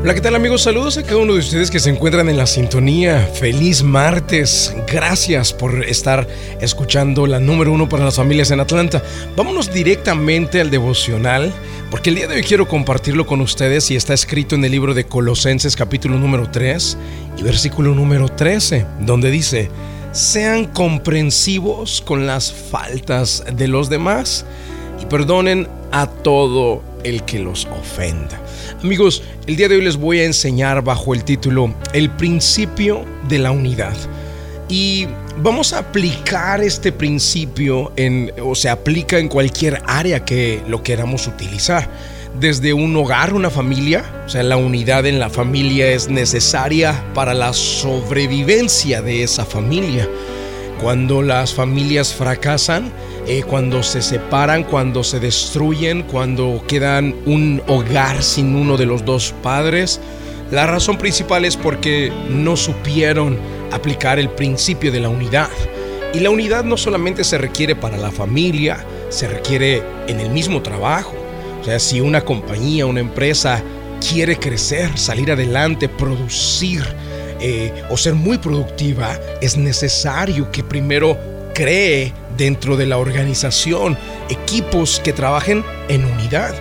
Hola, ¿qué tal amigos? Saludos a cada uno de ustedes que se encuentran en la sintonía. Feliz martes. Gracias por estar escuchando la número uno para las familias en Atlanta. Vámonos directamente al devocional, porque el día de hoy quiero compartirlo con ustedes y está escrito en el libro de Colosenses capítulo número 3 y versículo número 13, donde dice, sean comprensivos con las faltas de los demás y perdonen a todo el que los ofenda. Amigos, el día de hoy les voy a enseñar bajo el título El principio de la unidad. Y vamos a aplicar este principio en, o se aplica en cualquier área que lo queramos utilizar. Desde un hogar, una familia, o sea, la unidad en la familia es necesaria para la sobrevivencia de esa familia. Cuando las familias fracasan, eh, cuando se separan, cuando se destruyen, cuando quedan un hogar sin uno de los dos padres. La razón principal es porque no supieron aplicar el principio de la unidad. Y la unidad no solamente se requiere para la familia, se requiere en el mismo trabajo. O sea, si una compañía, una empresa quiere crecer, salir adelante, producir eh, o ser muy productiva, es necesario que primero cree dentro de la organización equipos que trabajen en unidad.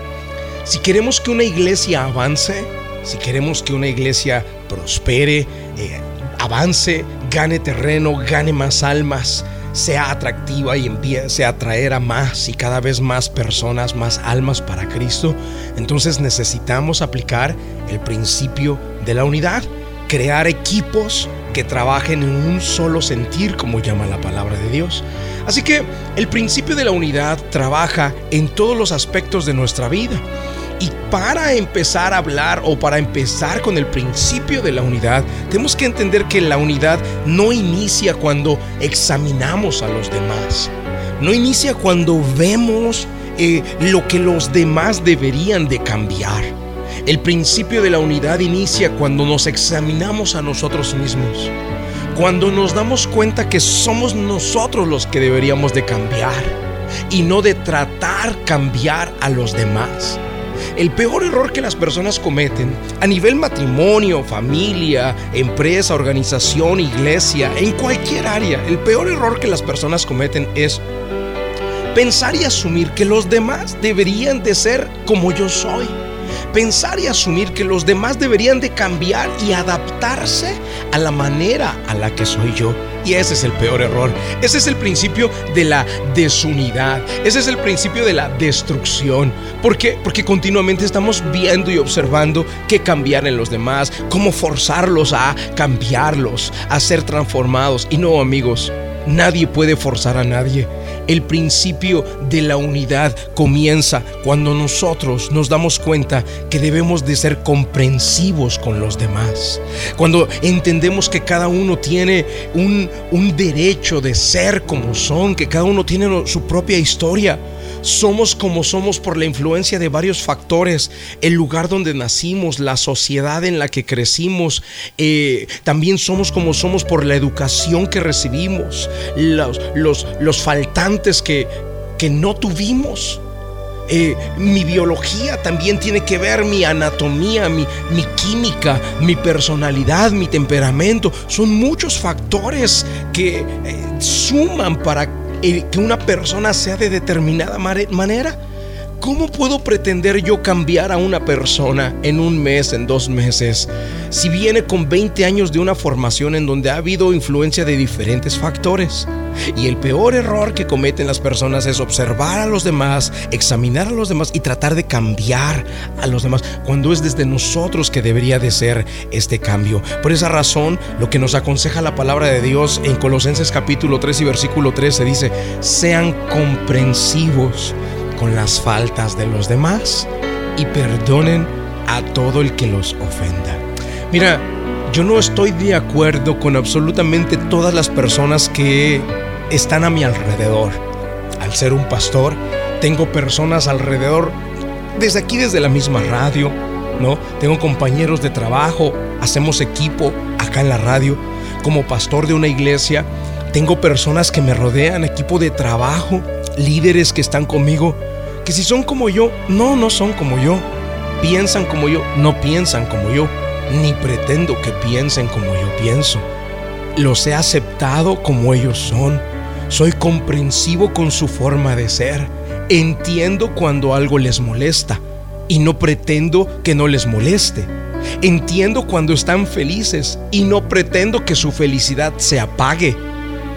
Si queremos que una iglesia avance, si queremos que una iglesia prospere, eh, avance, gane terreno, gane más almas, sea atractiva y empiece a atraer a más y cada vez más personas, más almas para Cristo, entonces necesitamos aplicar el principio de la unidad, crear equipos que trabajen en un solo sentir, como llama la palabra de Dios. Así que el principio de la unidad trabaja en todos los aspectos de nuestra vida. Y para empezar a hablar o para empezar con el principio de la unidad, tenemos que entender que la unidad no inicia cuando examinamos a los demás. No inicia cuando vemos eh, lo que los demás deberían de cambiar. El principio de la unidad inicia cuando nos examinamos a nosotros mismos, cuando nos damos cuenta que somos nosotros los que deberíamos de cambiar y no de tratar cambiar a los demás. El peor error que las personas cometen a nivel matrimonio, familia, empresa, organización, iglesia, en cualquier área, el peor error que las personas cometen es pensar y asumir que los demás deberían de ser como yo soy pensar y asumir que los demás deberían de cambiar y adaptarse a la manera a la que soy yo. Y ese es el peor error. Ese es el principio de la desunidad. Ese es el principio de la destrucción. ¿Por qué? Porque continuamente estamos viendo y observando qué cambiar en los demás, cómo forzarlos a cambiarlos, a ser transformados. Y no, amigos, nadie puede forzar a nadie. El principio de la unidad comienza cuando nosotros nos damos cuenta que debemos de ser comprensivos con los demás. Cuando entendemos que cada uno tiene un, un derecho de ser como son, que cada uno tiene su propia historia somos como somos por la influencia de varios factores, el lugar donde nacimos, la sociedad en la que crecimos, eh, también somos como somos por la educación que recibimos, los, los, faltantes que, que no tuvimos. Eh, mi biología también tiene que ver, mi anatomía, mi, mi, química, mi personalidad, mi temperamento. Son muchos factores que eh, suman para que una persona sea de determinada manera? ¿Cómo puedo pretender yo cambiar a una persona en un mes, en dos meses, si viene con 20 años de una formación en donde ha habido influencia de diferentes factores? Y el peor error que cometen las personas es observar a los demás, examinar a los demás y tratar de cambiar a los demás, cuando es desde nosotros que debería de ser este cambio. Por esa razón, lo que nos aconseja la palabra de Dios en Colosenses capítulo 3 y versículo 13 dice, sean comprensivos con las faltas de los demás y perdonen a todo el que los ofenda. Mira, yo no estoy de acuerdo con absolutamente todas las personas que están a mi alrededor. Al ser un pastor, tengo personas alrededor, desde aquí, desde la misma radio, ¿no? Tengo compañeros de trabajo, hacemos equipo acá en la radio. Como pastor de una iglesia, tengo personas que me rodean, equipo de trabajo, líderes que están conmigo, que si son como yo, no, no son como yo. piensan como yo, no piensan como yo, ni pretendo que piensen como yo pienso. Los he aceptado como ellos son. Soy comprensivo con su forma de ser. Entiendo cuando algo les molesta y no pretendo que no les moleste. Entiendo cuando están felices y no pretendo que su felicidad se apague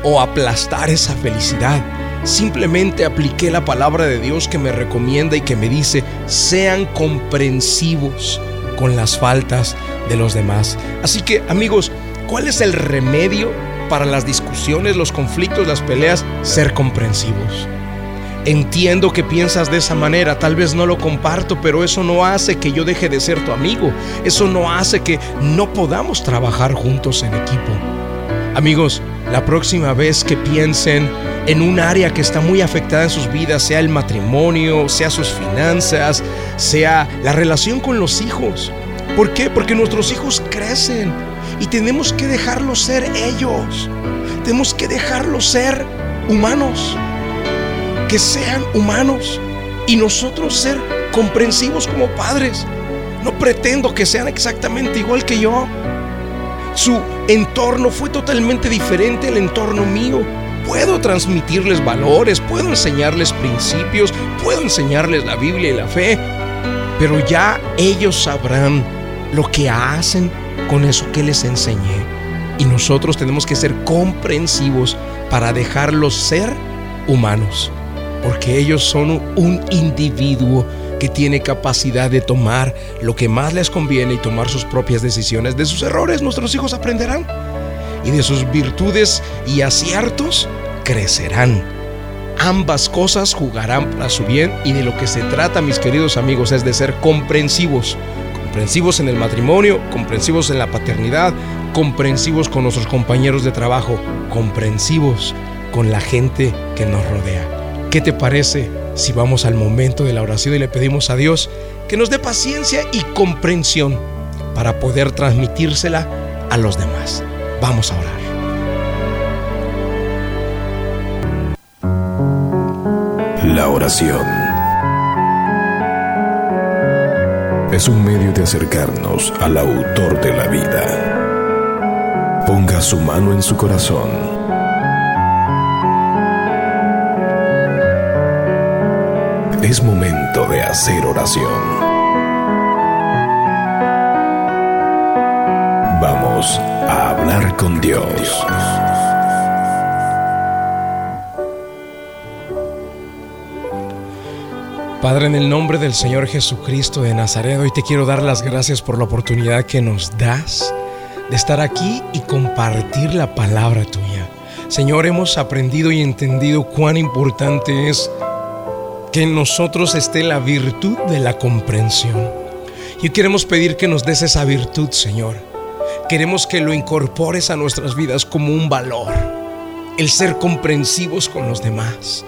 o aplastar esa felicidad. Simplemente apliqué la palabra de Dios que me recomienda y que me dice, sean comprensivos con las faltas de los demás. Así que amigos, ¿cuál es el remedio para las discusiones, los conflictos, las peleas? Ser comprensivos. Entiendo que piensas de esa manera, tal vez no lo comparto, pero eso no hace que yo deje de ser tu amigo. Eso no hace que no podamos trabajar juntos en equipo. Amigos, la próxima vez que piensen en un área que está muy afectada en sus vidas, sea el matrimonio, sea sus finanzas, sea la relación con los hijos. ¿Por qué? Porque nuestros hijos crecen y tenemos que dejarlos ser ellos. Tenemos que dejarlos ser humanos. Que sean humanos y nosotros ser comprensivos como padres. No pretendo que sean exactamente igual que yo. Su entorno fue totalmente diferente al entorno mío. Puedo transmitirles valores, puedo enseñarles principios, puedo enseñarles la Biblia y la fe, pero ya ellos sabrán lo que hacen con eso que les enseñé. Y nosotros tenemos que ser comprensivos para dejarlos ser humanos, porque ellos son un individuo que tiene capacidad de tomar lo que más les conviene y tomar sus propias decisiones. De sus errores nuestros hijos aprenderán y de sus virtudes y aciertos crecerán. Ambas cosas jugarán para su bien y de lo que se trata, mis queridos amigos, es de ser comprensivos. Comprensivos en el matrimonio, comprensivos en la paternidad, comprensivos con nuestros compañeros de trabajo, comprensivos con la gente que nos rodea. ¿Qué te parece si vamos al momento de la oración y le pedimos a Dios que nos dé paciencia y comprensión para poder transmitírsela a los demás. Vamos a orar. La oración es un medio de acercarnos al autor de la vida. Ponga su mano en su corazón Es momento de hacer oración. Vamos a hablar con Dios. Padre, en el nombre del Señor Jesucristo de Nazaret, hoy te quiero dar las gracias por la oportunidad que nos das de estar aquí y compartir la palabra tuya. Señor, hemos aprendido y entendido cuán importante es que en nosotros esté la virtud de la comprensión. Y queremos pedir que nos des esa virtud, Señor. Queremos que lo incorpores a nuestras vidas como un valor. El ser comprensivos con los demás.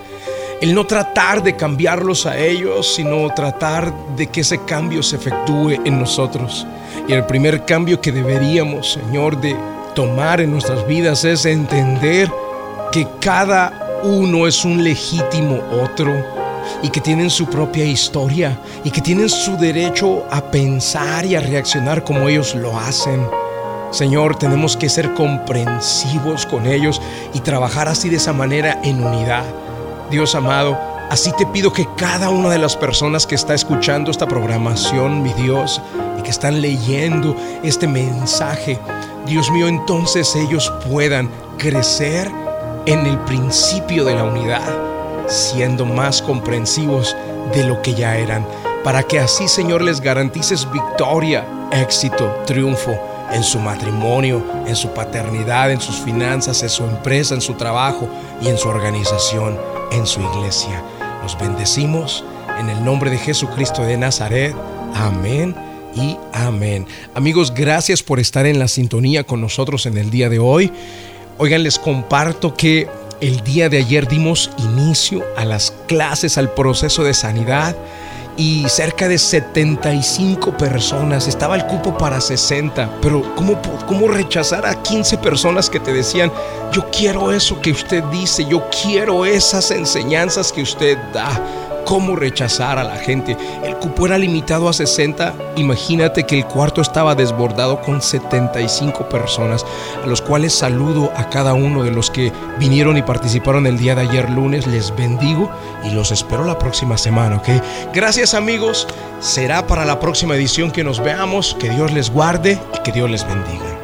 El no tratar de cambiarlos a ellos, sino tratar de que ese cambio se efectúe en nosotros. Y el primer cambio que deberíamos, Señor, de tomar en nuestras vidas es entender que cada uno es un legítimo otro y que tienen su propia historia y que tienen su derecho a pensar y a reaccionar como ellos lo hacen. Señor, tenemos que ser comprensivos con ellos y trabajar así de esa manera en unidad. Dios amado, así te pido que cada una de las personas que está escuchando esta programación, mi Dios, y que están leyendo este mensaje, Dios mío, entonces ellos puedan crecer en el principio de la unidad siendo más comprensivos de lo que ya eran, para que así, Señor, les garantices victoria, éxito, triunfo en su matrimonio, en su paternidad, en sus finanzas, en su empresa, en su trabajo y en su organización, en su iglesia. Los bendecimos en el nombre de Jesucristo de Nazaret. Amén y amén. Amigos, gracias por estar en la sintonía con nosotros en el día de hoy. Oigan, les comparto que el día de ayer dimos inicio a las clases, al proceso de sanidad y cerca de 75 personas. Estaba el cupo para 60, pero ¿cómo, ¿cómo rechazar a 15 personas que te decían, yo quiero eso que usted dice, yo quiero esas enseñanzas que usted da? ¿Cómo rechazar a la gente? El cupo era limitado a 60. Imagínate que el cuarto estaba desbordado con 75 personas, a los cuales saludo a cada uno de los que vinieron y participaron el día de ayer lunes. Les bendigo y los espero la próxima semana, ¿ok? Gracias amigos. Será para la próxima edición que nos veamos. Que Dios les guarde y que Dios les bendiga.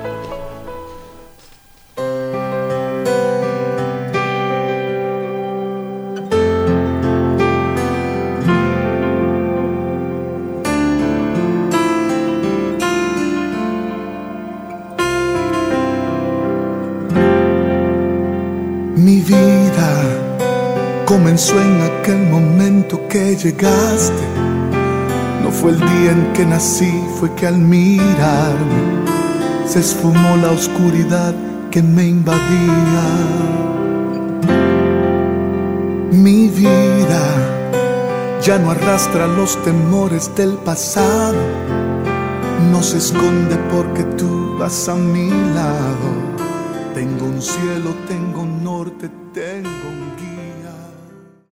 Comenzó en aquel momento que llegaste. No fue el día en que nací, fue que al mirarme se esfumó la oscuridad que me invadía. Mi vida ya no arrastra los temores del pasado, no se esconde porque tú vas a mi lado. Tengo un cielo, tengo un norte, tengo un guía.